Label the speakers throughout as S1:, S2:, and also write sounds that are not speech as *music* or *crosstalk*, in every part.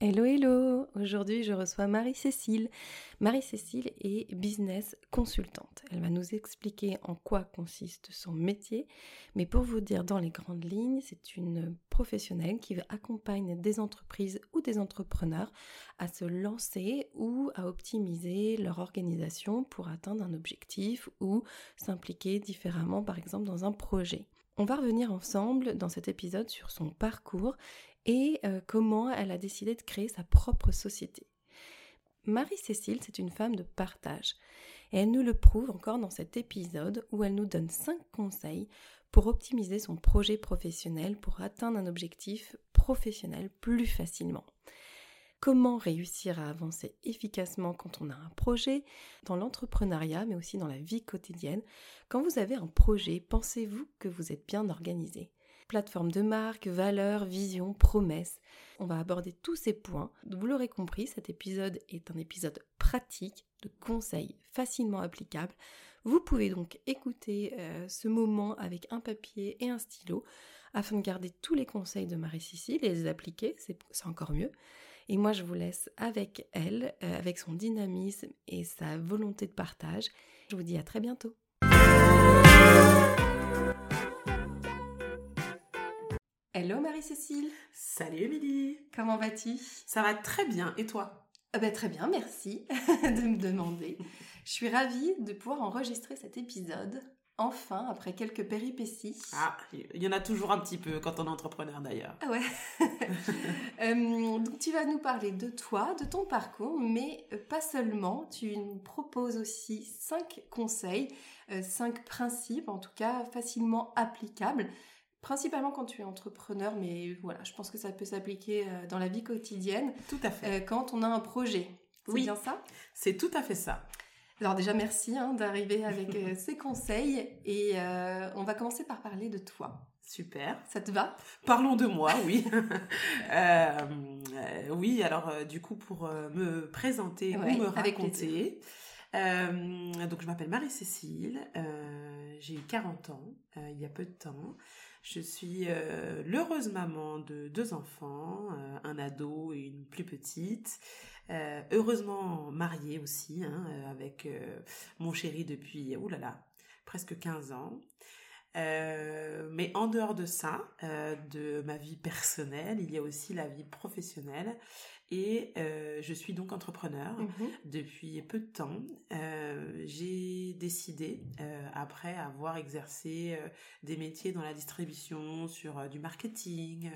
S1: Hello hello Aujourd'hui je reçois Marie-Cécile. Marie-Cécile est business consultante. Elle va nous expliquer en quoi consiste son métier, mais pour vous dire dans les grandes lignes, c'est une professionnelle qui accompagne des entreprises ou des entrepreneurs à se lancer ou à optimiser leur organisation pour atteindre un objectif ou s'impliquer différemment par exemple dans un projet. On va revenir ensemble dans cet épisode sur son parcours et euh, comment elle a décidé de créer sa propre société. Marie-Cécile, c'est une femme de partage. Et elle nous le prouve encore dans cet épisode où elle nous donne 5 conseils pour optimiser son projet professionnel, pour atteindre un objectif professionnel plus facilement. Comment réussir à avancer efficacement quand on a un projet, dans l'entrepreneuriat, mais aussi dans la vie quotidienne? Quand vous avez un projet, pensez-vous que vous êtes bien organisé? Plateforme de marque, valeurs, vision, promesses. On va aborder tous ces points. Vous l'aurez compris, cet épisode est un épisode pratique, de conseils facilement applicables. Vous pouvez donc écouter euh, ce moment avec un papier et un stylo afin de garder tous les conseils de Marie-Cécile et les appliquer, c'est encore mieux. Et moi, je vous laisse avec elle, euh, avec son dynamisme et sa volonté de partage. Je vous dis à très bientôt. Hello Marie-Cécile.
S2: Salut Émilie.
S1: Comment vas-tu?
S2: Ça va très bien. Et toi?
S1: Ah ben, Très bien, merci *laughs* de me demander. Je suis ravie de pouvoir enregistrer cet épisode. Enfin, après quelques péripéties.
S2: Ah, il y en a toujours un petit peu quand on est entrepreneur d'ailleurs.
S1: Ah ouais. *laughs* Euh, donc tu vas nous parler de toi, de ton parcours, mais euh, pas seulement. Tu nous proposes aussi cinq conseils, euh, cinq principes, en tout cas facilement applicables principalement quand tu es entrepreneur, mais voilà, je pense que ça peut s'appliquer euh, dans la vie quotidienne.
S2: Tout à fait.
S1: Euh, quand on a un projet. C'est bien ça?
S2: C'est tout à fait ça.
S1: Alors déjà, merci hein, d'arriver avec euh, *laughs* ces conseils et on va commencer par parler de toi.
S2: Super.
S1: Ça te va?
S2: Parlons de moi, oui. *laughs* oui, alors du coup, pour me présenter ou me raconter, donc je m'appelle Marie-Cécile, j'ai eu 40 ans il y a peu de temps. Je suis euh, l'heureuse maman de deux enfants, euh, un ado et une plus petite. Euh, heureusement mariée aussi, hein, avec mon chéri depuis, oulala, presque 15 ans. mais en dehors de ça, de ma vie personnelle, il y a aussi la vie professionnelle. Et euh, je suis donc entrepreneur mhm. depuis peu de temps. Euh, j'ai décidé, euh, après avoir exercé des métiers dans la distribution, sur du marketing,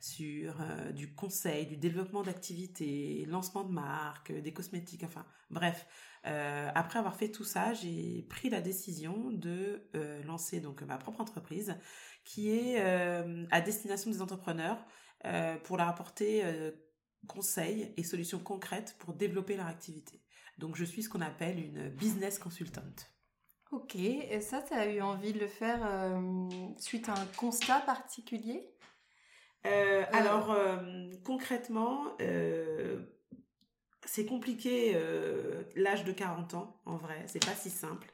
S2: sur du conseil, du développement d'activités, lancement de marques, des cosmétiques, enfin bref. après avoir fait tout ça, j'ai pris la décision de lancer donc ma propre entreprise qui est à destination des entrepreneurs pour leur apporter conseils et solutions concrètes pour développer leur activité. Donc je suis ce qu'on appelle une business consultant.
S1: Ok, et ça, tu as eu envie de le faire euh, suite à un constat particulier?
S2: Euh, euh. Alors concrètement, c'est compliqué l'âge de 40 ans, en vrai, c'est pas si simple.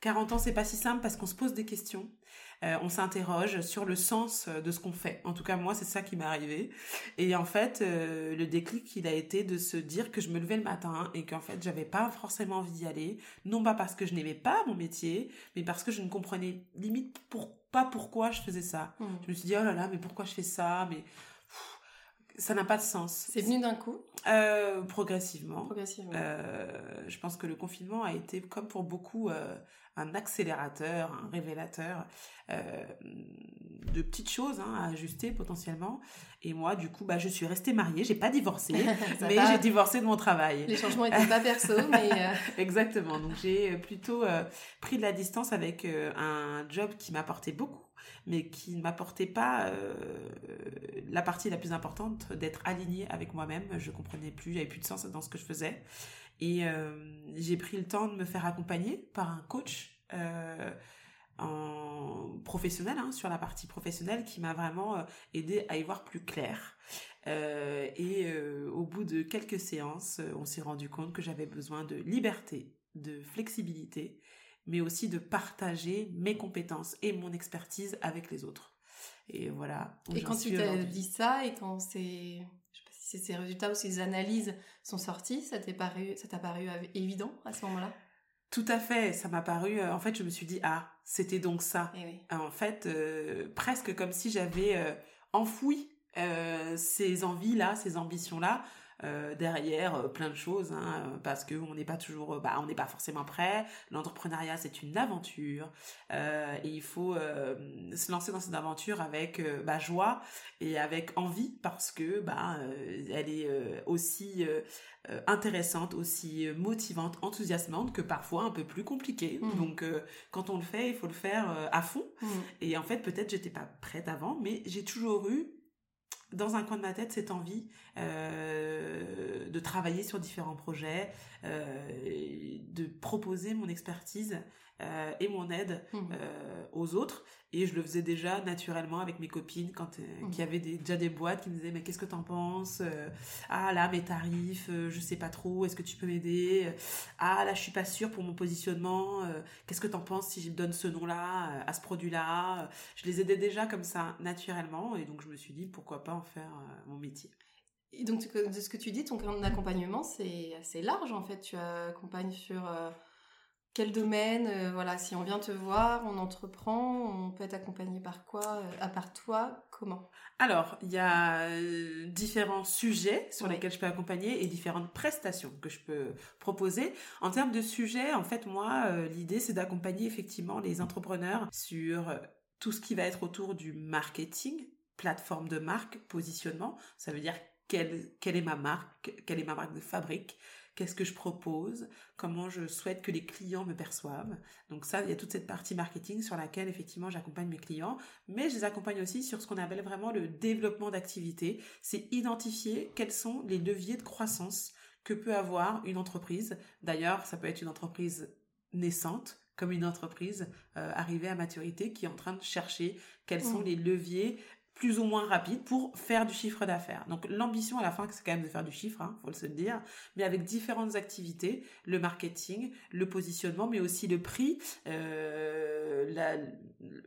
S2: 40 ans, c'est pas si simple parce qu'on se pose des questions. Euh, on s'interroge sur le sens euh, de ce qu'on fait. En tout cas, moi, c'est ça qui m'est arrivé. Et en fait, euh, le déclic, il a été de se dire que je me levais le matin et qu'en fait, j'avais pas forcément envie d'y aller. Non pas parce que je n'aimais pas mon métier, mais parce que je ne comprenais limite pas pourquoi je faisais ça. Mmh. Je me suis dit, oh là là, mais pourquoi je fais ça? Mais ça n'a pas de sens.
S1: C'est venu d'un coup
S2: Progressivement.
S1: Progressivement.
S2: je pense que le confinement a été, comme pour beaucoup, un accélérateur, un révélateur euh, de petites choses hein, à ajuster potentiellement. Et moi, du coup, bah, je suis restée mariée, j'ai pas divorcé, *laughs* mais j'ai divorcé de mon travail.
S1: Les changements étaient pas perso, *laughs* mais... Euh,
S2: Exactement, donc j'ai plutôt euh, pris de la distance avec un job qui m'apportait beaucoup, mais qui ne m'apportait pas la partie la plus importante d'être alignée avec moi-même. Je comprenais plus, avait plus de sens dans ce que je faisais. Et j'ai pris le temps de me faire accompagner par un coach en professionnel, hein, sur la partie professionnelle, qui m'a vraiment aidé à y voir plus clair. Euh, et euh, au bout de quelques séances, euh, on s'est rendu compte que j'avais besoin de liberté, de flexibilité, mais aussi de partager mes compétences et mon expertise avec les autres. Et voilà.
S1: Et quand tu t'as dit ça et quand c'est, je sais pas si ces résultats ou ces analyses sont sortis, ça t'est paru, ça t'a paru évident à ce moment-là?
S2: Tout à fait, ça m'a paru. en fait, je me suis dit ah, c'était donc ça.
S1: Eh
S2: en fait, presque comme si j'avais enfoui euh, ces envies-là, ces ambitions-là, euh, derrière euh, plein de choses, hein, parce que on n'est pas toujours, bah, on n'est pas forcément prêt. L'entrepreneuriat, c'est une aventure, et il faut se lancer dans cette aventure avec bah, joie et avec envie, parce que bah, elle est aussi intéressante, aussi motivante, enthousiasmante que parfois un peu plus compliquée. Mmh. Donc quand on le fait, il faut le faire à fond. Mmh. Et en fait, peut-être j'étais pas prête avant, mais j'ai toujours eu dans un coin de ma tête cette envie euh, de travailler sur différents projets, euh, de proposer mon expertise euh, et mon aide mmh. euh, aux autres. Et je le faisais déjà naturellement avec mes copines quand il y avait déjà des boîtes qui me disaient mais qu'est-ce que t'en penses Ah là mes tarifs, je sais pas trop, est-ce que tu peux m'aider Ah là je suis pas sûre pour mon positionnement, qu'est-ce que t'en penses si je donne ce nom-là à ce produit-là Je les aidais déjà comme ça naturellement et donc je me suis dit pourquoi pas en faire mon métier.
S1: Et donc, de ce que tu dis, ton accompagnement, c'est assez large en fait. Tu accompagnes sur euh, quel domaine euh, Voilà, si on vient te voir, on entreprend, on peut être accompagné par quoi euh, À part toi, comment?
S2: Alors, il y a différents sujets sur lesquels je peux accompagner et différentes prestations que je peux proposer. En termes de sujets, en fait, moi, l'idée, c'est d'accompagner effectivement les entrepreneurs sur tout ce qui va être autour du marketing, plateforme de marque, positionnement. Ça veut dire quelle, quelle est ma marque, quelle est ma marque de fabrique, qu'est-ce que je propose, comment je souhaite que les clients me perçoivent. Donc ça, il y a toute cette partie marketing sur laquelle effectivement j'accompagne mes clients, mais je les accompagne aussi sur ce qu'on appelle vraiment le développement d'activité. C'est identifier quels sont les leviers de croissance que peut avoir une entreprise. D'ailleurs, ça peut être une entreprise naissante comme une entreprise euh, arrivée à maturité qui est en train de chercher quels sont mmh. les leviers plus ou moins rapide pour faire du chiffre d'affaires. Donc l'ambition à la fin, c'est quand même de faire du chiffre, hein, faut le se dire, mais avec différentes activités, le marketing, le positionnement, mais aussi le prix. Euh,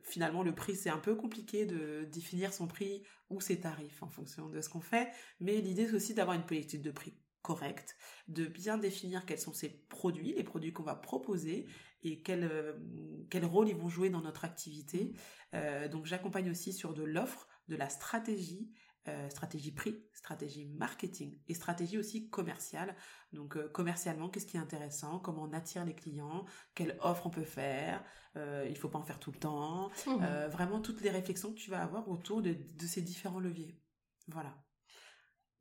S2: finalement, le prix, c'est un peu compliqué de définir son prix ou ses tarifs en fonction de ce qu'on fait, mais l'idée c'est aussi d'avoir une politique de prix correcte, de bien définir quels sont ces produits, les produits qu'on va proposer et quel, euh, quel rôle ils vont jouer dans notre activité. Euh, donc j'accompagne aussi sur de l'offre, de la stratégie, euh, stratégie prix, stratégie marketing et stratégie aussi commerciale. Donc euh, commercialement, qu'est-ce qui est intéressant, comment on attire les clients, quelle offre on peut faire, euh, il faut pas en faire tout le temps, mmh. vraiment toutes les réflexions que tu vas avoir autour de ces différents leviers. Voilà.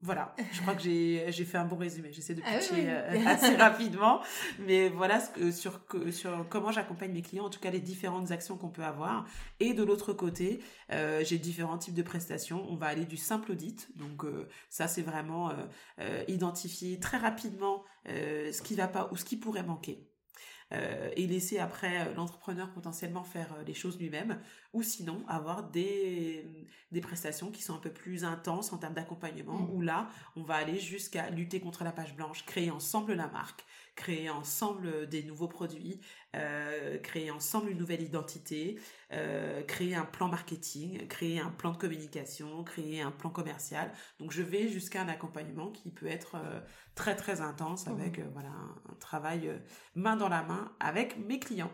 S2: Voilà, je crois que j'ai fait un bon résumé. J'essaie de ah pitcher euh, assez rapidement, mais voilà ce que, sur, sur comment j'accompagne mes clients, en tout cas les différentes actions qu'on peut avoir. Et de l'autre côté, euh, j'ai différents types de prestations. On va aller du simple audit, donc euh, ça c'est vraiment identifier très rapidement ce qui va pas ou ce qui pourrait manquer. Euh, et laisser après euh, l'entrepreneur potentiellement faire euh, les choses lui-même, ou sinon avoir des, des prestations qui sont un peu plus intenses en termes d'accompagnement, mmh. où là, on va aller jusqu'à lutter contre la page blanche, créer ensemble la marque, créer ensemble des nouveaux produits, euh, créer ensemble une nouvelle identité, euh, créer un plan marketing, créer un plan de communication, créer un plan commercial. Donc je vais jusqu'à un accompagnement qui peut être euh, très très intense mmh. avec voilà un, travail main dans la main avec mes clients.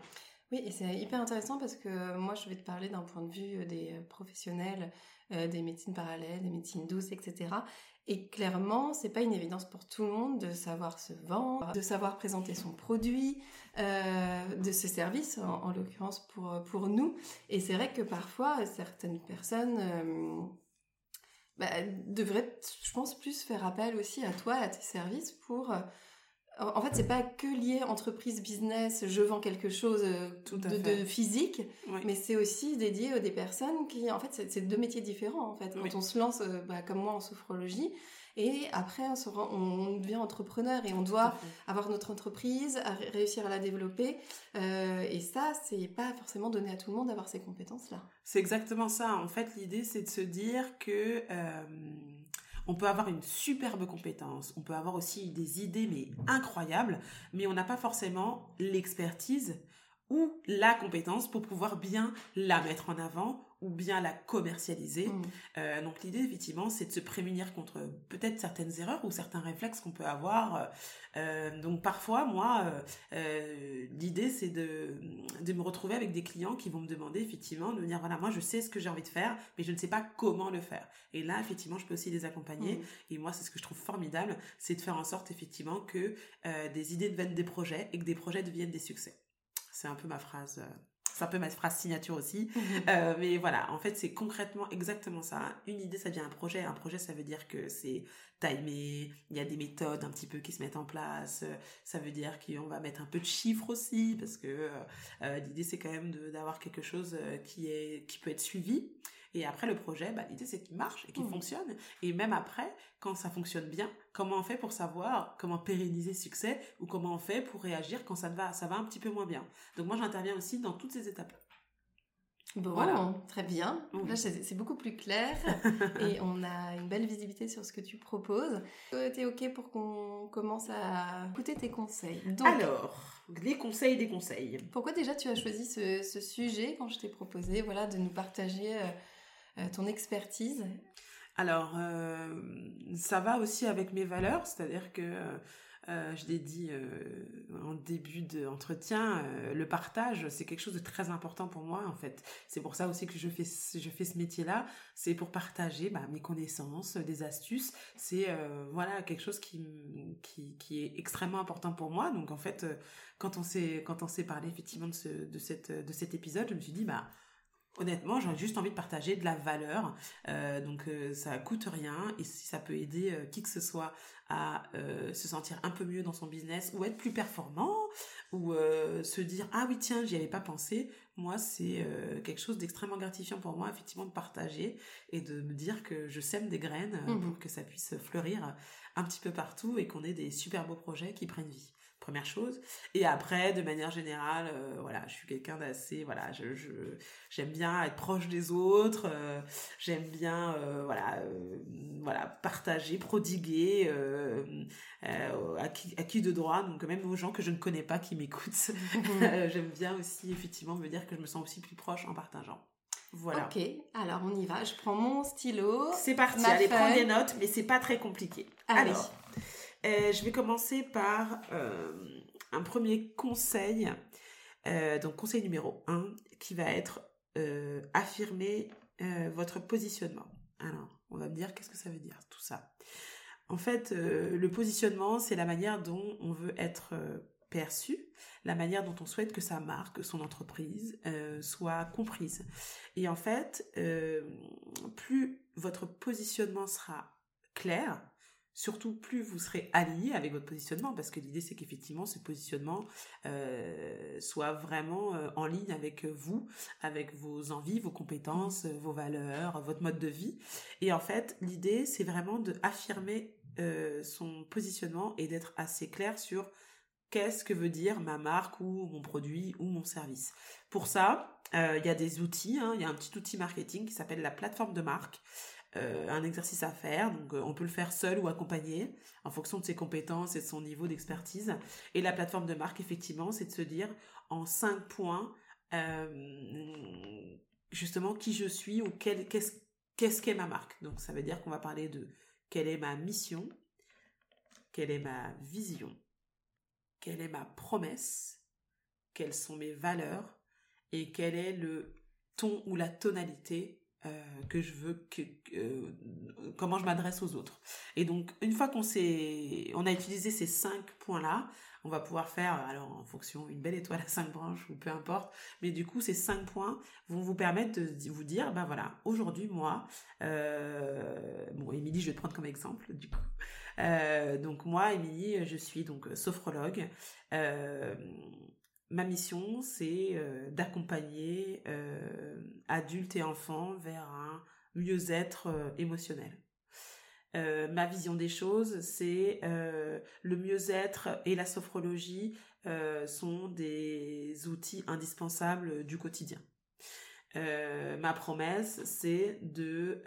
S1: Oui, et c'est hyper intéressant parce que moi, je vais te parler d'un point de vue des professionnels, des médecines parallèles, des médecines douces, etc. Et clairement, c'est pas une évidence pour tout le monde de savoir se vendre, de savoir présenter son produit, euh, de ses services, en, l'occurrence pour, pour nous. Et c'est vrai que parfois, certaines personnes euh, bah, devraient, je pense, plus faire appel aussi à toi, à tes services pour en fait, c'est pas que lié entreprise, business, je vends quelque chose euh, de, physique, mais c'est aussi dédié à des personnes qui, en fait, c'est deux métiers différents. En fait, quand on se lance, euh, bah, comme moi en sophrologie, et après on, devient entrepreneur et on doit avoir notre entreprise, réussir à la développer. Euh, et ça, c'est pas forcément donné à tout le monde d'avoir ces compétences-là.
S2: C'est exactement ça. En fait, l'idée, c'est de se dire que on peut avoir une superbe compétence, on peut avoir aussi des idées mais incroyables, mais on n'a pas forcément l'expertise ou la compétence pour pouvoir bien la mettre en avant ou bien la commercialiser. Mm. Euh, donc l'idée effectivement c'est de se prémunir contre peut-être certaines erreurs ou certains réflexes qu'on peut avoir. Euh, donc parfois moi euh, l'idée c'est de, de me retrouver avec des clients qui vont me demander effectivement de me dire voilà moi je sais ce que j'ai envie de faire mais je ne sais pas comment le faire. Et là effectivement je peux aussi les accompagner mm. et moi c'est ce que je trouve formidable c'est de faire en sorte effectivement que des idées deviennent des projets et que des projets deviennent des succès. C'est un peu ma phrase c'est un peu ma phrase signature aussi. *laughs* Mhm. Euh, mais voilà, en fait, c'est concrètement exactement ça. Une idée, ça devient un projet. Un projet, ça veut dire que c'est timé, il y a des méthodes un petit peu qui se mettent en place. Ça veut dire qu'on va mettre un peu de chiffres aussi, parce que euh, l'idée, c'est quand même d'avoir quelque chose euh, qui, est, qui peut être suivi. Et après, le projet, bah, l'idée, c'est qu'il marche et qu'il mmh. fonctionne. Et même après, quand ça fonctionne bien, comment on fait pour savoir comment pérenniser ce succès ou comment on fait pour réagir quand ça va, ça va un petit peu moins bien? Donc moi, j'interviens aussi dans toutes ces étapes.
S1: Bon, voilà. très bien. Là, c'est beaucoup plus clair *laughs* et on a une belle visibilité sur ce que tu proposes. Euh, tu es OK pour qu'on commence à écouter tes conseils?
S2: Alors, les conseils des conseils.
S1: Pourquoi déjà tu as choisi ce, sujet quand je t'ai proposé voilà, de nous partager euh, ton expertise
S2: Alors, euh, ça va aussi avec mes valeurs, c'est-à-dire que euh, je l'ai dit en début d'entretien, le partage, c'est quelque chose de très important pour moi en fait. C'est pour ça aussi que je fais, je fais ce métier-là, c'est pour partager bah, mes connaissances, des astuces. C'est voilà quelque chose qui, qui, qui, est extrêmement important pour moi. Donc en fait, quand on s'est quand on s'est parlé effectivement de, ce, de, cette, de cet épisode, je me suis dit bah honnêtement, j'ai juste envie de partager de la valeur. Euh, donc euh, ça coûte rien et si ça peut aider euh, qui que ce soit à se sentir un peu mieux dans son business ou être plus performant ou se dire ah oui tiens j'y avais pas pensé. Moi c'est quelque chose d'extrêmement gratifiant pour moi effectivement de partager et de me dire que je sème des graines mmh pour que ça puisse fleurir un petit peu partout et qu'on ait des super beaux projets qui prennent vie première chose. Et après, de manière générale, euh, voilà, je suis quelqu'un d'assez, voilà, je, j'aime bien être proche des autres, euh, j'aime bien, euh, voilà, voilà, partager, prodiguer à qui, à qui de droit, donc même aux gens que je ne connais pas qui m'écoutent. *laughs* j'aime bien aussi, effectivement, me dire que je me sens aussi plus proche en partageant.
S1: Voilà. Ok, alors on y va. Je prends mon stylo.
S2: C'est parti. Allez, prends des notes, mais c'est pas très compliqué. Allez. Euh, je vais commencer par euh, un premier conseil, euh, donc conseil numéro 1, qui va être affirmer votre positionnement. Alors, on va me dire qu'est-ce que ça veut dire tout ça? En fait, le positionnement, c'est la manière dont on veut être perçu, la manière dont on souhaite que sa marque, son entreprise soit comprise. Et en fait, plus votre positionnement sera clair, Surtout, plus vous serez aligné avec votre positionnement, parce que l'idée, c'est qu'effectivement, ce positionnement euh, soit vraiment euh, en ligne avec vous, avec vos envies, vos compétences, mmh. vos valeurs, votre mode de vie. Et en fait, l'idée, c'est vraiment de affirmer euh, son positionnement et d'être assez clair sur qu'est-ce que veut dire ma marque ou mon produit ou mon service. Pour ça, il y a des outils, hein. il y a un petit outil marketing qui s'appelle la plateforme de marque. Euh, un exercice à faire. Donc, euh, on peut le faire seul ou accompagné en fonction de ses compétences et de son niveau d'expertise. Et la plateforme de marque, effectivement, c'est de se dire en cinq points euh, justement qui je suis ou qu'est-ce qu'est ma marque. Donc, ça veut dire qu'on va parler de quelle est ma mission, quelle est ma vision, quelle est ma promesse, quelles sont mes valeurs et quel est le ton ou la tonalité euh, que je veux euh, comment je m'adresse aux autres. Et donc une fois qu'on on a utilisé ces cinq points là, on va pouvoir faire alors en fonction une belle étoile à cinq branches ou peu importe, mais du coup ces cinq points vont vous permettre de vous dire ben voilà aujourd'hui moi euh, bon Émilie je vais te prendre comme exemple du coup donc moi, Émilie, je suis donc sophrologue. Ma mission, c'est d'accompagner adultes et enfants vers un mieux-être émotionnel. Euh, ma vision des choses, c'est euh, le mieux-être et la sophrologie euh, sont des outils indispensables du quotidien. ma promesse, c'est de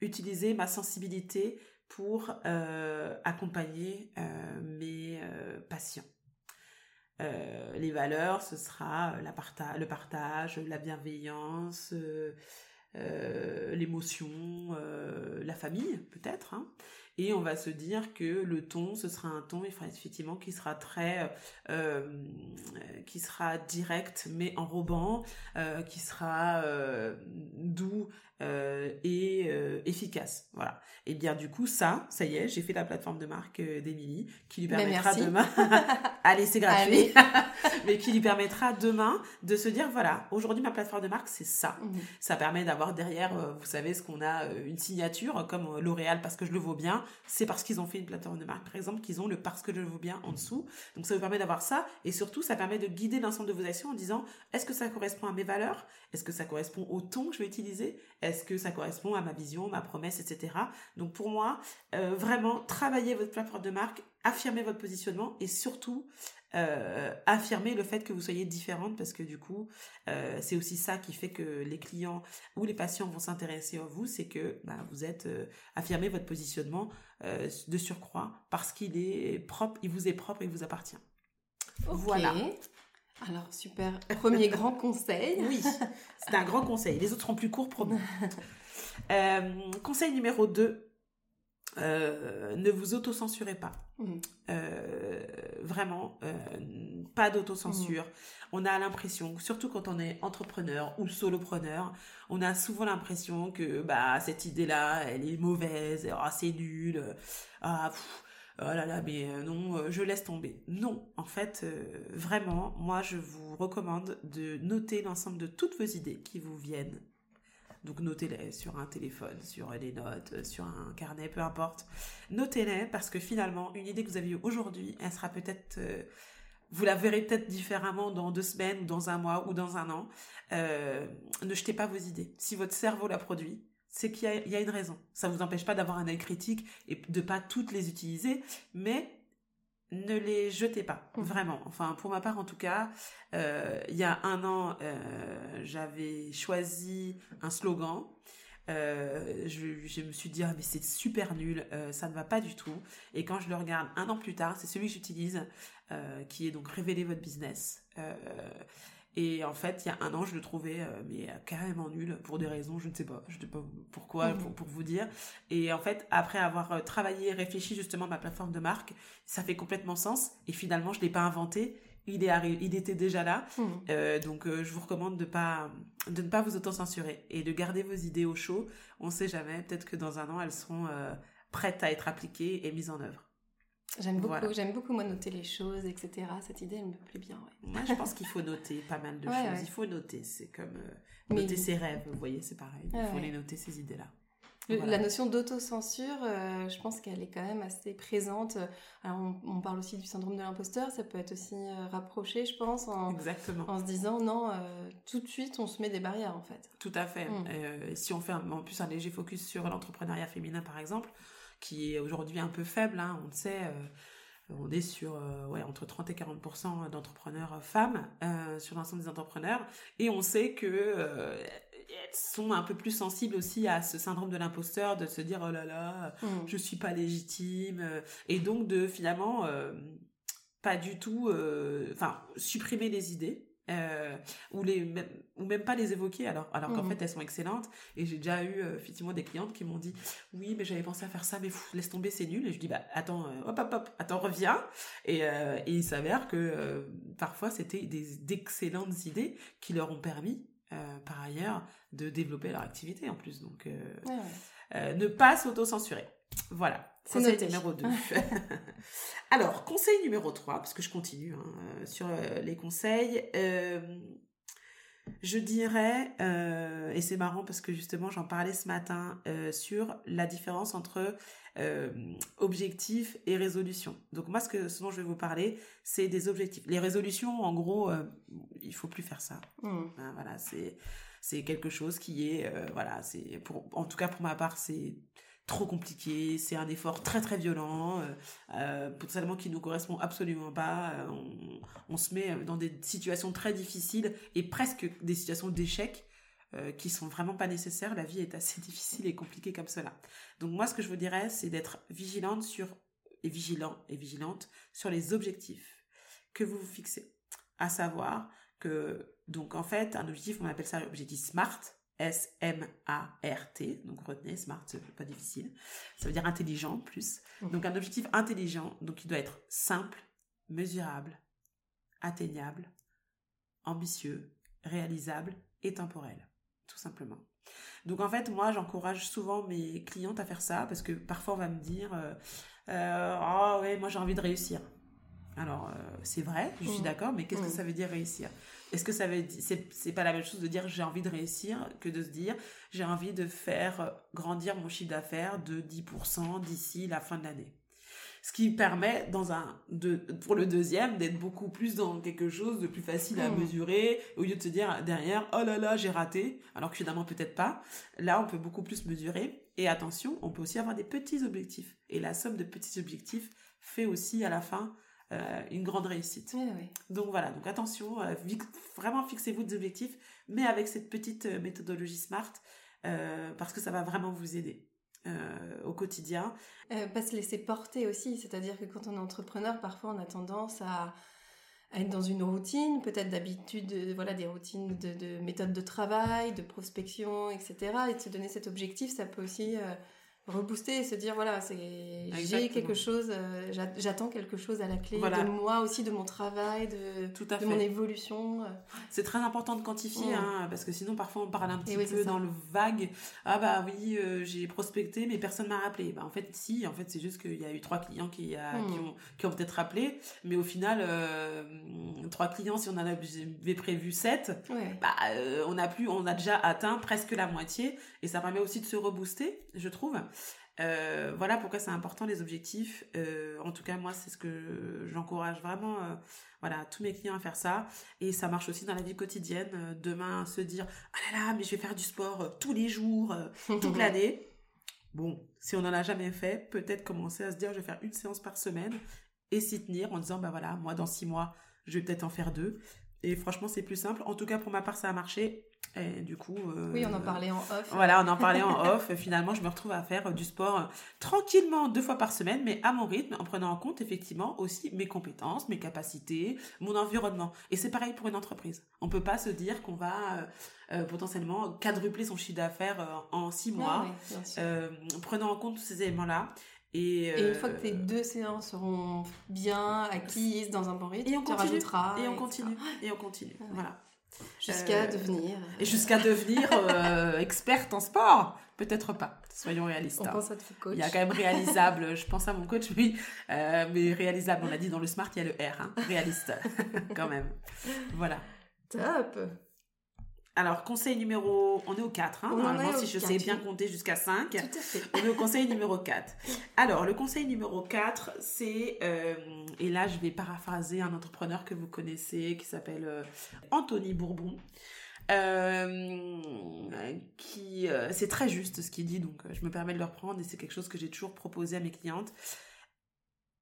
S2: utiliser ma sensibilité pour accompagner mes patients. Les valeurs, ce sera la le partage, la bienveillance, euh, l'émotion, euh, la famille peut-être. Hein. Et on va se dire que le ton, ce sera un ton effectivement qui sera très, euh, qui sera direct mais enrobant, qui sera doux et efficace. Voilà. Et bien du coup ça, ça y est, j'ai fait la plateforme de marque d'Emilie qui lui ben, permettra demain. *laughs* Allez, c'est gratuit. *laughs* mais qui lui permettra demain de se dire voilà, aujourd'hui ma plateforme de marque c'est ça. Mhm. Ça permet d'avoir derrière, euh, vous savez, ce qu'on a euh, une signature comme euh, L'Oréal parce que je le vaux bien. C'est parce qu'ils ont fait une plateforme de marque, par exemple, qu'ils ont le parce que je le vaux bien en dessous. Donc ça vous permet d'avoir ça et surtout ça permet de guider l'ensemble de vos actions en disant est-ce que ça correspond à mes valeurs? Est-ce que ça correspond au ton que je vais utiliser? Est-ce que ça correspond à ma vision, ma promesse, etc. Donc pour moi, vraiment travailler votre plateforme de marque affirmer votre positionnement et surtout euh, affirmer le fait que vous soyez différente parce que du coup, euh, c'est aussi ça qui fait que les clients ou les patients vont s'intéresser à vous, c'est que bah, vous êtes euh, affirmé votre positionnement de surcroît parce qu'il est propre, il vous est propre il vous appartient.
S1: Voilà. Alors super, premier *laughs* grand conseil.
S2: Oui, c'est un grand conseil. Les autres seront plus courts, promis. *laughs* conseil numéro 2, euh, ne vous auto-censurez pas. Mm. Euh, vraiment, euh, pas d'autocensure. Mm. On a l'impression, surtout quand on est entrepreneur ou solopreneur, on a souvent l'impression que bah cette idée-là, elle est mauvaise, ah, c'est nul, ah oh là là, mais non, je laisse tomber. Non, en fait, vraiment, moi je vous recommande de noter l'ensemble de toutes vos idées qui vous viennent donc notez-les sur un téléphone, sur des notes, euh, sur un carnet, peu importe. Notez-les parce que finalement, une idée que vous avez eue aujourd'hui, elle sera peut-être... Euh, vous la verrez peut-être différemment dans deux semaines, dans un mois, ou dans un an. Euh, ne jetez pas vos idées. Si votre cerveau la produit, c'est qu'il y, y, a une raison. Ça ne vous empêche pas d'avoir un œil critique et de pas toutes les utiliser, mais ne les jetez pas, mmh. vraiment. Enfin, pour ma part, en tout cas, euh, il y a un an, euh, j'avais choisi un slogan. Euh, je, me suis dit, ah, mais c'est super nul, ça ne va pas du tout. Et quand je le regarde un an plus tard, c'est celui que j'utilise, qui est donc Révéler votre business. Et en fait, il y a un an, je le trouvais euh, mais euh, carrément nul pour des raisons, je ne sais pas, je ne sais pas pourquoi, mhm. pour, vous dire. Et en fait, après avoir euh, travaillé, réfléchi justement à ma plateforme de marque, ça fait complètement sens. Et finalement, je l'ai pas inventé. Il, est il était déjà là. Mhm. donc, je vous recommande de, pas, de ne pas vous auto-censurer et de garder vos idées au chaud. On ne sait jamais, peut-être que dans un an, elles seront prêtes à être appliquées et mises en œuvre.
S1: J'aime beaucoup, j'aime beaucoup moi noter les choses, etc. Cette idée, elle me plaît bien.
S2: Moi, je pense qu'il faut noter pas mal de *laughs* choses. Il faut noter, c'est comme euh, noter ses rêves. Vous voyez, c'est pareil. Il faut les noter ces idées-là.
S1: La notion d'autocensure, euh, je pense qu'elle est quand même assez présente. Alors, on, parle aussi du syndrome de l'imposteur, ça peut être aussi euh, rapproché, je pense, en,
S2: Exactement.
S1: en se disant non, tout de suite, on se met des barrières en fait.
S2: Tout à fait. Mm. si on fait en plus un léger focus sur l'entrepreneuriat féminin, par exemple, qui est aujourd'hui un peu faible, hein, on le sait. Euh, on est sur euh, ouais, entre 30 et 40% d'entrepreneurs femmes euh, sur l'ensemble des entrepreneurs. Et on sait que elles sont un peu plus sensibles aussi à ce syndrome de l'imposteur, de se dire oh là là, je mm. je suis pas légitime. Et donc de finalement pas du tout, enfin, supprimer les idées euh, ou les même, ou même pas les évoquer alors alors qu'en mmh. fait elles sont excellentes. Et j'ai déjà eu euh, effectivement des clientes qui m'ont dit oui mais j'avais pensé à faire ça mais laisse tomber c'est nul et je dis bah attends euh, hop hop hop attends reviens et, et il s'avère que parfois c'était des d'excellentes idées qui leur ont permis par ailleurs de développer leur activité en plus. Donc ne pas s'auto-censurer voilà Conseil numéro 2. *laughs* Alors, conseil numéro 3, parce que je continue hein, euh, sur euh, les conseils. Euh, je dirais, et c'est marrant parce que justement j'en parlais ce matin sur la différence entre objectif et résolution. Donc moi ce, que, ce dont je vais vous parler, c'est des objectifs. Les résolutions, en gros, il faut plus faire ça. Mmh. Hein, voilà, c'est c'est quelque chose qui est voilà, c'est pour en tout cas pour ma part, c'est trop compliqué, c'est un effort très très violent, euh, euh, potentiellement qui nous correspond absolument pas. Euh, on, se met dans des situations très difficiles et presque des situations d'échec qui sont vraiment pas nécessaires. La vie est assez *laughs* difficile et compliquée comme cela. Donc moi, ce que je vous dirais, c'est d'être vigilante sur et vigilant et vigilante sur les objectifs que vous vous fixez. À savoir que donc en fait, un objectif, on appelle ça l'objectif SMART S-M-A-R-T, donc retenez, smart, c'est pas difficile. Ça veut dire intelligent plus. Mmh. Donc un objectif intelligent, donc il doit être simple, mesurable, atteignable, ambitieux, réalisable et temporel, tout simplement. Donc en fait, moi, j'encourage souvent mes clientes à faire ça parce que parfois on va me dire, euh oh ouais, moi j'ai envie de réussir. Alors euh, c'est vrai, je suis mmh. d'accord, mais qu'est-ce que mmh. ça veut dire réussir? Est-ce que ça veut dire, c'est, pas la même chose de dire j'ai envie de réussir que de se dire j'ai envie de faire grandir mon chiffre d'affaires de 10% d'ici la fin de l'année? Ce qui permet dans un, de, pour le deuxième d'être beaucoup plus dans quelque chose de plus facile à hmm. mesurer au lieu de se dire derrière oh là là j'ai raté alors que finalement peut-être pas. Là on peut beaucoup plus mesurer et attention on peut aussi avoir des petits objectifs et la somme de petits objectifs fait aussi à la fin euh, une grande réussite. Donc voilà, donc attention, euh, vraiment fixez-vous des objectifs, mais avec cette petite euh, méthodologie SMART, parce que ça va vraiment vous aider. au quotidien.
S1: pas se laisser porter aussi, c'est-à-dire que quand on est entrepreneur, parfois on a tendance à, être dans une routine, peut-être d'habitude, voilà, des routines de, de méthode de travail, de prospection, etc. Et de se donner cet objectif, ça peut aussi rebooster et se dire voilà c'est j'ai quelque chose euh, j'attends quelque chose à la clé de moi aussi de mon travail de Tout à de mon évolution. Euh.
S2: c'est très important de quantifier hein, parce que sinon parfois on parle un petit peu dans le vague. Ah bah oui euh, j'ai prospecté mais personne m'a rappelé. Bah en fait si en fait c'est juste qu'il y a eu trois clients qui, hmm. qui ont, qui ont peut-être rappelé. Mais au final trois clients si on en avait prévu sept bah on a plus on a déjà atteint presque la moitié. Et ça permet aussi de se rebooster je trouve euh, voilà pourquoi c'est important les objectifs. Euh, en tout cas, moi, c'est ce que j'encourage vraiment euh, voilà, tous mes clients à faire ça. Et ça marche aussi dans la vie quotidienne. demain, se dire Ah là là, mais je vais faire du sport tous les jours, toute *laughs* l'année. Bon, si on n'en a jamais fait, peut-être commencer à se dire Je vais faire une séance par semaine et s'y tenir en disant Bah voilà, moi, dans six mois, je vais peut-être en faire deux. Et franchement, c'est plus simple. En tout cas, pour ma part, ça a marché. Et du coup.
S1: Euh, oui, on en parlait en off.
S2: Voilà, on en parlait en off. Finalement, je me retrouve à faire du sport tranquillement deux fois par semaine, mais à mon rythme, en prenant en compte effectivement aussi mes compétences, mes capacités, mon environnement. Et c'est pareil pour une entreprise. On peut pas se dire qu'on va euh, euh, potentiellement quadrupler son chiffre d'affaires en six mois, prenant en compte tous ces éléments-là.
S1: Et, une fois que tes deux séances seront bien acquises dans un bon rythme, et on tu continue,
S2: Et on continue. Et on continue. Voilà.
S1: Jusqu'à euh, devenir.
S2: Et jusqu'à devenir *laughs* euh, experte en sport. Peut-être pas, soyons réalistes. On
S1: hein. pense à te coach.
S2: Il y a quand même réalisable, je pense à mon coach, oui, euh, mais réalisable, on a dit dans le smart, il y a le R, hein. réaliste, *laughs* quand même. Voilà.
S1: Top
S2: alors, conseil numéro... On est au 4, hein, normalement, si je sais bien compter jusqu'à 5.
S1: Tout à fait.
S2: On est au conseil numéro 4. Alors, le conseil numéro 4, c'est... Euh, et là, je vais paraphraser un entrepreneur que vous connaissez, qui s'appelle euh, Anthony Bourbon. Euh, qui c'est très juste ce qu'il dit donc je me permets de le reprendre et c'est quelque chose que j'ai toujours proposé à mes clientes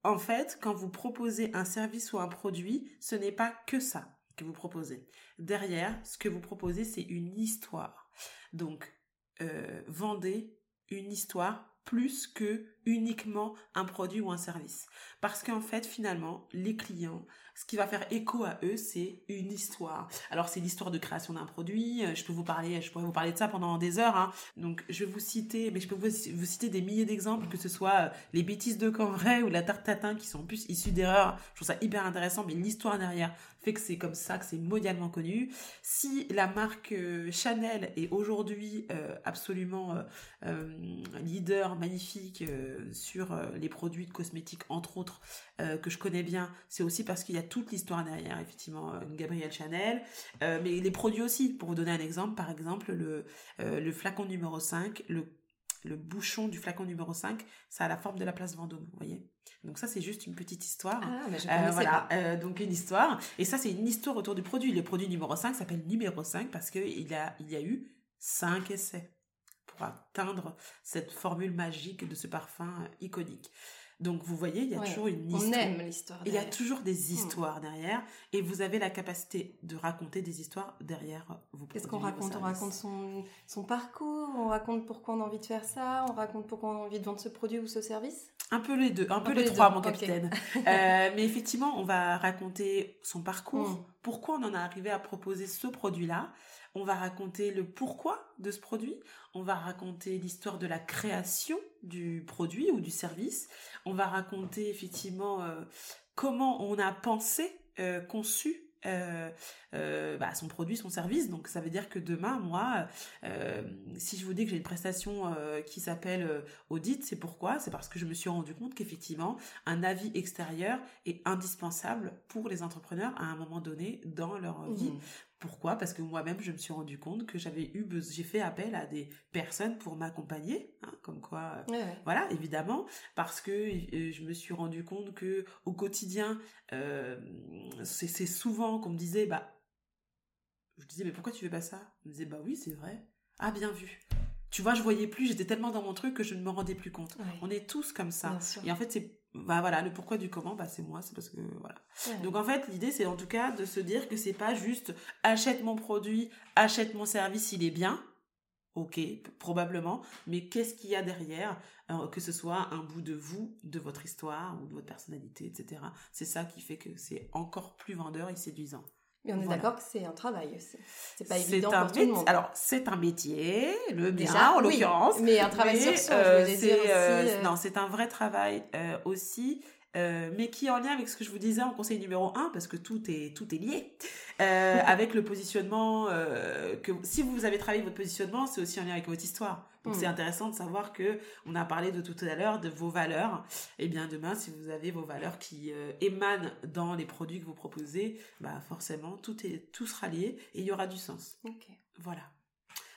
S2: en fait quand vous proposez un service ou un produit ce n'est pas que ça que vous proposez. Derrière, ce que vous proposez, c'est une histoire. Donc, euh, vendez une histoire plus que uniquement un produit ou un service. Parce qu'en fait, finalement, les clients, ce qui va faire écho à eux, c'est une histoire. Alors, c'est l'histoire de création d'un produit. Euh, je peux vous parler, je pourrais vous parler de ça pendant des heures. Hein. Donc, je vais vous citer, mais je peux vous, citer des milliers d'exemples, que ce soit euh, les bêtises de Cambrai ou la tarte tatin, qui sont plus issues d'erreurs. Je trouve ça hyper intéressant, mais l'histoire derrière fait que c'est comme ça, que c'est mondialement connu. Si la marque euh, Chanel est aujourd'hui absolument leader magnifique sur les produits de cosmétiques, entre autres, que je connais bien, c'est aussi parce qu'il y a toute l'histoire derrière, effectivement, Gabrielle Chanel, mais les produits aussi. Pour vous donner un exemple, par exemple, le, le flacon numéro 5, le le bouchon du flacon numéro 5, ça a la forme de la place Vendôme, vous voyez donc ça c'est juste une petite histoire.
S1: Ah, mais je euh, voilà,
S2: euh, donc une histoire. Et ça c'est une histoire autour du produit. Le produit numéro 5 s'appelle numéro 5 parce qu'il a, il y a eu 5 essais pour atteindre cette formule magique de ce parfum iconique. Donc vous voyez, il y a toujours une histoire.
S1: On aime l'histoire.
S2: Il y a toujours des hmm. histoires derrière et vous avez la capacité de raconter des histoires derrière vos
S1: Qu'est-ce qu'on raconte? On raconte son, son parcours, on raconte pourquoi on a envie de faire ça, on raconte pourquoi on a envie de vendre ce produit ou ce service?
S2: Un peu les deux, un, peu, les, trois, mon capitaine. *laughs* euh, mais effectivement, on va raconter son parcours, hmm. pourquoi on en est arrivé à proposer ce produit-là. On va raconter le pourquoi de ce produit. On va raconter l'histoire de la création du produit ou du service. On va raconter effectivement euh, comment on a pensé, euh, conçu euh, bah, son produit, son service. Donc ça veut dire que demain, moi, si je vous dis que j'ai une prestation qui s'appelle audit, c'est pourquoi? C'est parce que je me suis rendu compte qu'effectivement, un avis extérieur est indispensable pour les entrepreneurs à un moment donné dans leur vie mmh. Pourquoi? Parce que moi-même, je me suis rendu compte que j'avais eu, j'ai fait appel à des personnes pour m'accompagner, hein, comme quoi, euh, voilà, évidemment, parce que euh, je me suis rendu compte que au quotidien, euh, c'est souvent qu'on me disait, bah, je disais, mais pourquoi tu fais pas ça? On me disait, bah oui, c'est vrai. Ah, bien vu. Tu vois, je voyais plus, j'étais tellement dans mon truc que je ne me rendais plus compte. On est tous comme ça. Et en fait, c'est bah voilà le pourquoi du comment bah c'est moi c'est parce que voilà. Donc en fait l'idée c'est en tout cas de se dire que c'est pas juste achète mon produit achète mon service il est bien. Ok probablement. Mais qu'est-ce qu'il y a derrière euh, que ce soit un bout de vous de votre histoire ou de votre personnalité etc c'est ça qui fait que c'est encore plus vendeur et séduisant
S1: mais on est d'accord que c'est un travail aussi. C'est pas évident pour tout le monde.
S2: Alors, c'est un métier, le mien en l'occurrence.
S1: Mais un travail sur soi, euh, je dire aussi. Euh,
S2: euh. Non, c'est un vrai travail aussi. Mais qui est en lien avec ce que je vous disais en conseil numéro 1, parce que tout est, tout est lié, *laughs* avec le positionnement, que si vous avez travaillé votre positionnement, c'est aussi en lien avec votre histoire. Donc c'est hmm. intéressant de savoir que on a parlé de tout à l'heure de vos valeurs. Et eh bien demain, si vous avez vos valeurs qui euh, émanent dans les produits que vous proposez, bah forcément tout est tout sera lié et il y aura du sens. Voilà.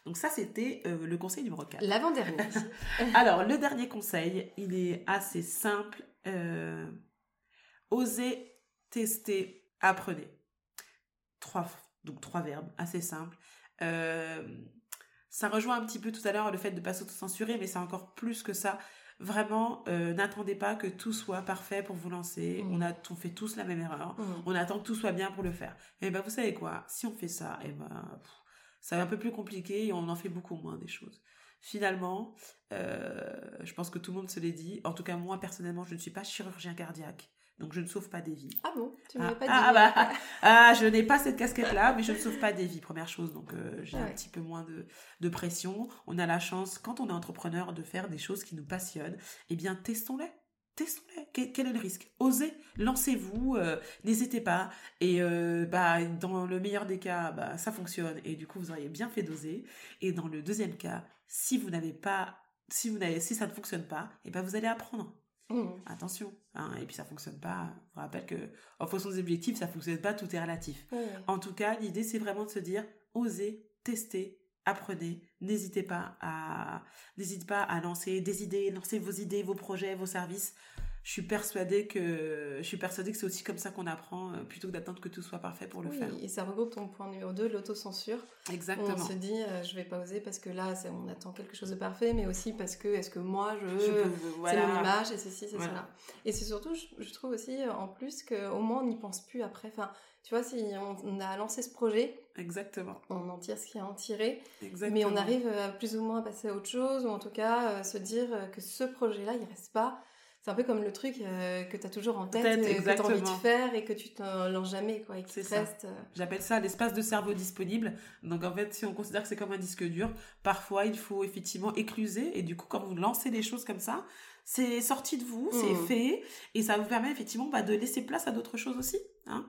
S2: Donc ça c'était euh, le conseil numéro 4.
S1: L'avant-dernier. *laughs*
S2: Alors le dernier conseil, il est assez simple. Euh, osez, tester, apprenez. Trois donc trois verbes assez simples. Euh, ça rejoint un petit peu tout à l'heure le fait de ne pas s'auto-censurer, mais c'est encore plus que ça. Vraiment, euh, n'attendez pas que tout soit parfait pour vous lancer. Mm. On, a, on fait tous la même erreur. Mm. On attend que tout soit bien pour le faire. Et ben vous savez quoi? Si on fait ça, et ben ça va un peu plus compliqué et on en fait beaucoup moins des choses. Finalement, euh, je pense que tout le monde se l'est dit. En tout cas, moi personnellement, je ne suis pas chirurgien cardiaque. Donc je ne sauve pas des vies.
S1: Ah bon? Tu ne ah, pas
S2: ah, bah, *laughs* ah, je n'ai pas cette casquette-là, mais je ne sauve pas des vies, première chose. Donc euh, j'ai un petit peu moins de, de, pression. On a la chance, quand on est entrepreneur, de faire des choses qui nous passionnent. Eh bien, testons-les. Testons-les. Quel, est le risque? Osez, lancez-vous, euh, n'hésitez pas. Et euh, bah, dans le meilleur des cas, bah, ça fonctionne. Et du coup, vous auriez bien fait d'oser. Et dans le deuxième cas, si vous n'avez pas, si vous n'avez, si ça ne fonctionne pas, et eh ben vous allez apprendre. Mmh. Attention. Hein, et puis ça fonctionne pas. Je vous rappelle que en fonction des objectifs, ça fonctionne pas, tout est relatif. En tout cas, l'idée c'est vraiment de se dire osez, tester, apprenez, n'hésitez pas à n'hésitez pas à lancer des idées, lancer vos idées, vos projets, vos services je suis persuadée que je suis persuadée que c'est aussi comme ça qu'on apprend euh, plutôt que d'attendre que tout soit parfait pour le
S1: oui,
S2: faire.
S1: Et ça regroupe ton point numéro 2, l'autocensure.
S2: Exactement.
S1: On se dit euh, je vais pas oser parce que là on attend quelque chose de parfait, mais aussi parce que est-ce que moi je, c'est mon image et ceci c'est cela. Et c'est surtout je, trouve aussi euh, en plus qu'au moins on n'y pense plus après. Enfin tu vois si on, a lancé ce projet.
S2: Exactement.
S1: On en tire ce qu'il y a à en tirer. Exactement. Mais on arrive plus ou moins à passer à autre chose ou en tout cas se dire que ce projet là il reste pas c'est un peu comme le truc euh, que tu as toujours en tête, euh, que tu as envie de faire et que tu t'en lances jamais, quoi, et qui reste. Euh.
S2: J'appelle ça l'espace de cerveau disponible. Donc en fait, si on considère que c'est comme un disque dur, parfois il faut effectivement écluser. Et du coup, quand vous lancez des choses comme ça, c'est sorti de vous, c'est mmh. fait, et ça vous permet effectivement bah, de laisser place à d'autres choses aussi. Hein.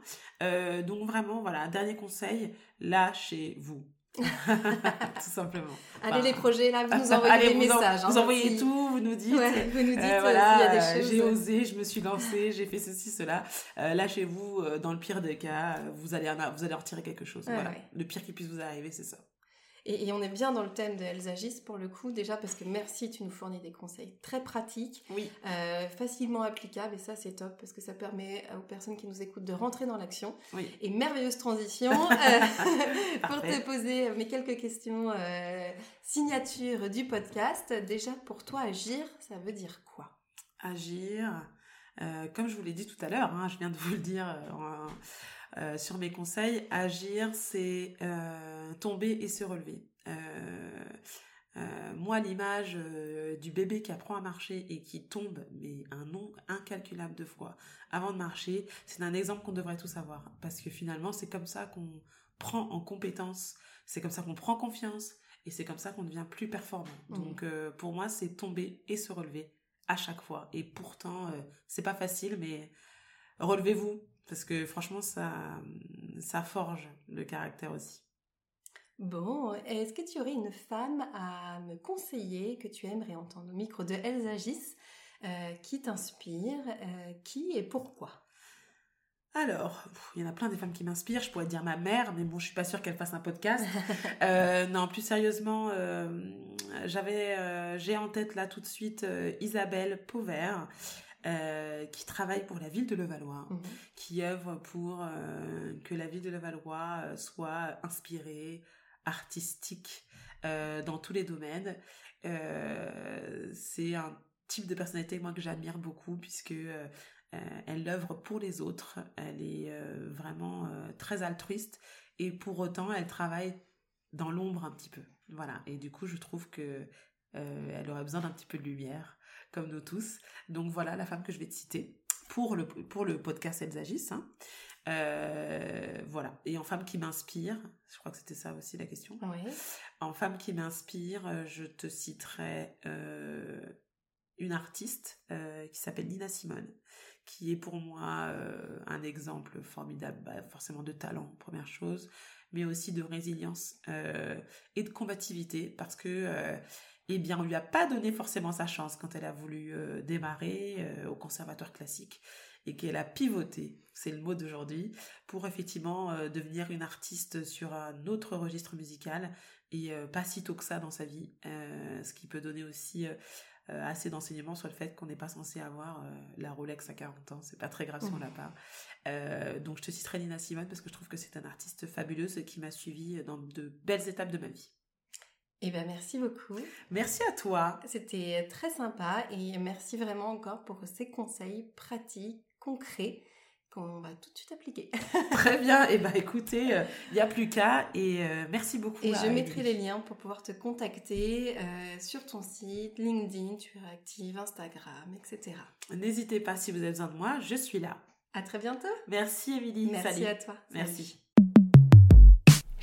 S2: donc vraiment, voilà, dernier conseil, lâchez-vous *laughs* tout simplement.
S1: Allez les projets là, vous nous *laughs* envoyez des messages.
S2: vous hein, envoyez tout, vous nous dites.
S1: vous nous dites euh, voilà, y a des choses.
S2: J'ai osé, je me suis lancée, j'ai fait ceci, cela. Euh, Lâchez-vous, euh, dans le pire des cas, vous allez, vous allez en retirer quelque chose. voilà. Le pire qui puisse vous arriver, c'est ça.
S1: Et, on est bien dans le thème de Elles agissent pour le coup, déjà parce que merci, tu nous fournis des conseils très pratiques,
S2: oui.
S1: euh, facilement applicables, et ça c'est top parce que ça permet aux personnes qui nous écoutent de rentrer dans l'action.
S2: Oui.
S1: Et merveilleuse transition *laughs* euh, *laughs* pour te poser mes quelques questions euh, signature du podcast. Déjà pour toi, agir, ça veut dire quoi?
S2: Agir, euh, comme je vous l'ai dit tout à l'heure, hein, je viens de vous le dire en euh, sur mes conseils, agir, c'est euh, tomber et se relever. Euh, moi, l'image du bébé qui apprend à marcher et qui tombe, mais un nombre incalculable de fois avant de marcher, c'est un exemple qu'on devrait tous avoir. Parce que finalement, c'est comme ça qu'on prend en compétence, c'est comme ça qu'on prend confiance, et c'est comme ça qu'on devient plus performant. Mmh. Donc, pour moi, c'est tomber et se relever à chaque fois. Et pourtant, c'est pas facile, mais relevez-vous, parce que franchement, ça, ça forge le caractère aussi.
S1: Bon, est-ce que tu aurais une femme à me conseiller que tu aimerais entendre au micro de Elles agissent, euh, qui t'inspire, euh, qui et pourquoi?
S2: Alors, il y en a plein des femmes qui m'inspirent. Je pourrais dire ma mère, mais bon, je suis pas sûre qu'elle fasse un podcast. *laughs* Euh, non, plus sérieusement, j'avais, j'ai en tête là tout de suite Isabelle Pauvert, euh, qui travaille pour la ville de Levallois, mhm. qui œuvre pour euh, que la ville de Levallois euh, soit inspirée, artistique dans tous les domaines. c'est un type de personnalité moi que j'admire beaucoup puisque elle œuvre pour les autres, elle est vraiment très altruiste et pour autant elle travaille dans l'ombre un petit peu. Voilà, et du coup je trouve que elle aurait besoin d'un petit peu de lumière comme nous tous. Donc voilà la femme que je vais te citer pour le, pour le podcast Elles agissent. Hein. Euh, voilà. Et en femme qui m'inspire, je crois que c'était ça aussi la question. En femme qui m'inspire, euh, je te citerai euh, une artiste qui s'appelle Nina Simone, qui est pour moi un exemple formidable, bah, forcément de talent, première chose, mais aussi de résilience et de combativité, parce que eh bien, on lui a pas donné forcément sa chance quand elle a voulu euh, démarrer euh, au conservatoire classique et qu'elle a pivoté, c'est le mot d'aujourd'hui, pour effectivement euh, devenir une artiste sur un autre registre musical et pas si tôt que ça dans sa vie, ce qui peut donner aussi assez d'enseignements sur le fait qu'on n'est pas censé avoir la Rolex à 40 ans, c'est pas très grave si on l'a pas. donc je te citerai Nina Simone parce que je trouve que c'est un artiste fabuleuse qui m'a suivi dans de belles étapes de ma vie.
S1: Eh bien, merci beaucoup.
S2: Merci à toi.
S1: C'était très sympa et merci vraiment encore pour ces conseils pratiques, concrets qu'on va tout de suite appliquer. *laughs*
S2: Très bien. Eh bien, écoutez, il euh, n'y a plus qu'à et euh, merci beaucoup.
S1: Et je mettrai les liens pour pouvoir te contacter euh, sur ton site, LinkedIn, tu es active, Instagram, etc.
S2: N'hésitez pas si vous avez besoin de moi, je suis là.
S1: À très bientôt.
S2: Merci Émilie.
S1: Merci à toi.
S2: Merci.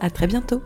S1: À très bientôt.